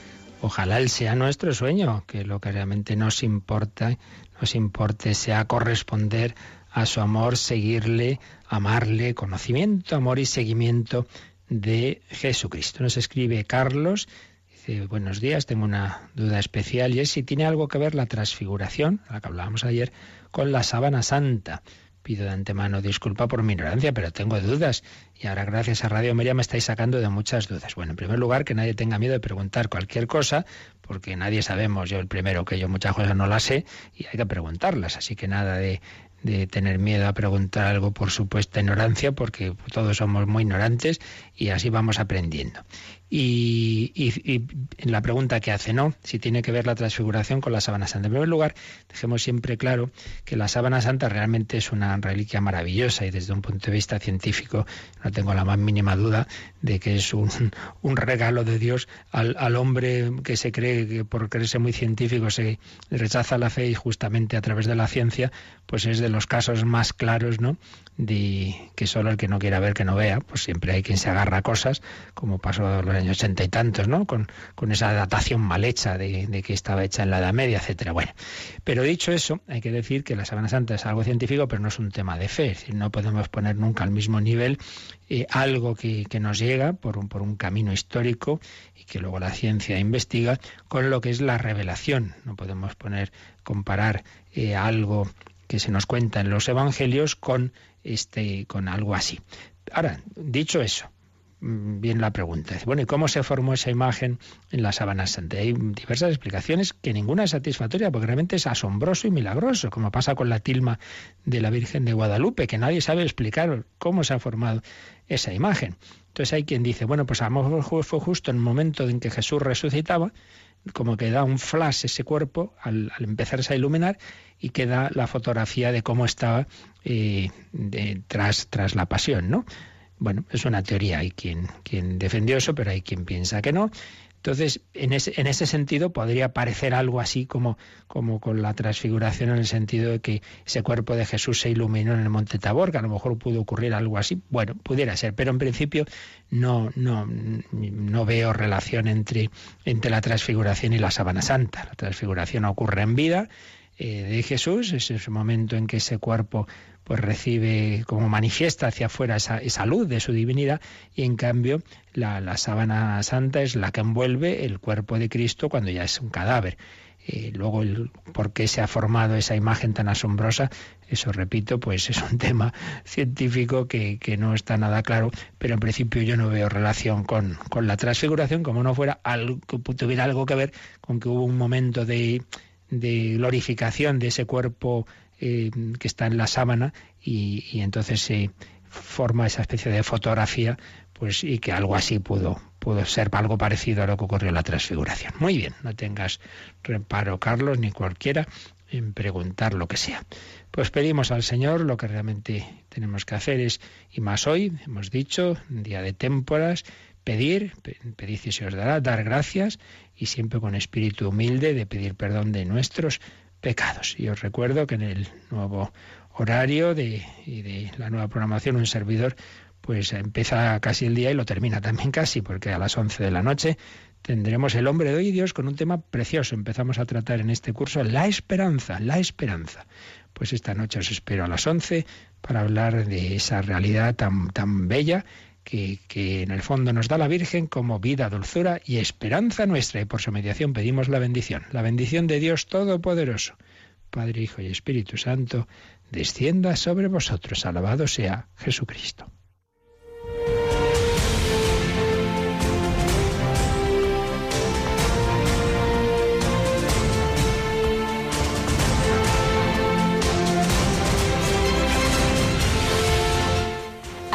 ojalá Él sea nuestro sueño, que lo que realmente nos importa, nos importe sea corresponder a su amor, seguirle, amarle, conocimiento, amor y seguimiento de Jesucristo. Nos escribe Carlos, dice, buenos días, tengo una duda especial y es si tiene algo que ver la transfiguración, la que hablábamos ayer, con la sábana santa. Pido de antemano disculpa por mi ignorancia, pero tengo dudas. Y ahora, gracias a Radio María, me estáis sacando de muchas dudas. Bueno, en primer lugar, que nadie tenga miedo de preguntar cualquier cosa, porque nadie sabemos, yo el primero que yo muchas cosas no las sé y hay que preguntarlas. Así que nada de, de tener miedo a preguntar algo por supuesta ignorancia, porque todos somos muy ignorantes y así vamos aprendiendo. Y, y- y la pregunta que hace, ¿no? Si tiene que ver la transfiguración con la sábana santa. En primer lugar, dejemos siempre claro que la sábana santa realmente es una reliquia maravillosa y desde un punto de vista científico no tengo la más mínima duda de que es un, un regalo de Dios al, al hombre que se cree que por creerse muy científico se rechaza la fe y justamente a través de la ciencia, pues es de los casos más claros, ¿no? De que solo el que no quiera ver que no vea, pues siempre hay quien se agarra a cosas, como pasó en los años ochenta y tantos, ¿no? Con, con esa datación mal hecha de, que estaba hecha en la Edad Media, etcétera. Bueno, pero dicho eso, hay que decir que la Sábana Santa es algo científico, pero no es un tema de fe. Es decir, no podemos poner nunca al mismo nivel eh, algo que, nos llega por un, por un camino histórico y que luego la ciencia investiga con lo que es la revelación. No podemos poner, comparar eh, algo que se nos cuenta en los evangelios con este, con algo así. Ahora, dicho eso, bien la pregunta. Bueno, ¿y cómo se formó esa imagen en la sábana santa? Hay diversas explicaciones que ninguna es satisfactoria porque realmente es asombroso y milagroso, como pasa con la tilma de la Virgen de Guadalupe, que nadie sabe explicar cómo se ha formado esa imagen. Entonces hay quien dice, bueno, pues a lo mejor fue justo en el momento en que Jesús resucitaba, como que da un flash ese cuerpo al, empezarse a iluminar y queda la fotografía de cómo estaba eh, tras la pasión, ¿no? Bueno, es una teoría, hay quien, quien defendió eso, pero hay quien piensa que no. Entonces, en ese, en ese sentido podría parecer algo así como, como con la transfiguración en el sentido de que ese cuerpo de Jesús se iluminó en el monte Tabor, que a lo mejor pudo ocurrir algo así. Bueno, pudiera ser, pero en principio no, no, no veo relación entre, entre la transfiguración y la sábana santa. La transfiguración ocurre en vida eh, de Jesús, es ese momento en que ese cuerpo pues recibe como manifiesta hacia afuera esa, esa luz de su divinidad y en cambio la, la, sábana santa es la que envuelve el cuerpo de Cristo cuando ya es un cadáver. Eh, luego, el, por qué se ha formado esa imagen tan asombrosa, eso repito, pues es un (laughs) tema científico que, que, no está nada claro, pero en principio yo no veo relación con, con la transfiguración, como no fuera algo tuviera algo que ver con que hubo un momento de, de glorificación de ese cuerpo eh, que está en la sábana y, entonces se forma esa especie de fotografía pues y que algo así pudo pudo ser algo parecido a lo que ocurrió en la transfiguración. Muy bien, no tengas reparo, Carlos, ni cualquiera en preguntar lo que sea. Pues pedimos al Señor lo que realmente tenemos que hacer es, y más hoy, hemos dicho, día de témporas, pedir, pedid y se os dará, dar gracias y siempre con espíritu humilde de pedir perdón de nuestros pecados. Y os recuerdo que en el nuevo horario de, y de la nueva programación, un servidor pues empieza casi el día y lo termina también casi, porque a las 11 de la noche tendremos el hombre de hoy Dios con un tema precioso. Empezamos a tratar en este curso la esperanza, la esperanza. Pues esta noche os espero a las 11 para hablar de esa realidad tan, tan bella que, en el fondo nos da la Virgen como vida, dulzura y esperanza nuestra. Y por su mediación pedimos la bendición, la bendición de Dios Todopoderoso, Padre, Hijo y Espíritu Santo, descienda sobre vosotros. Alabado sea Jesucristo.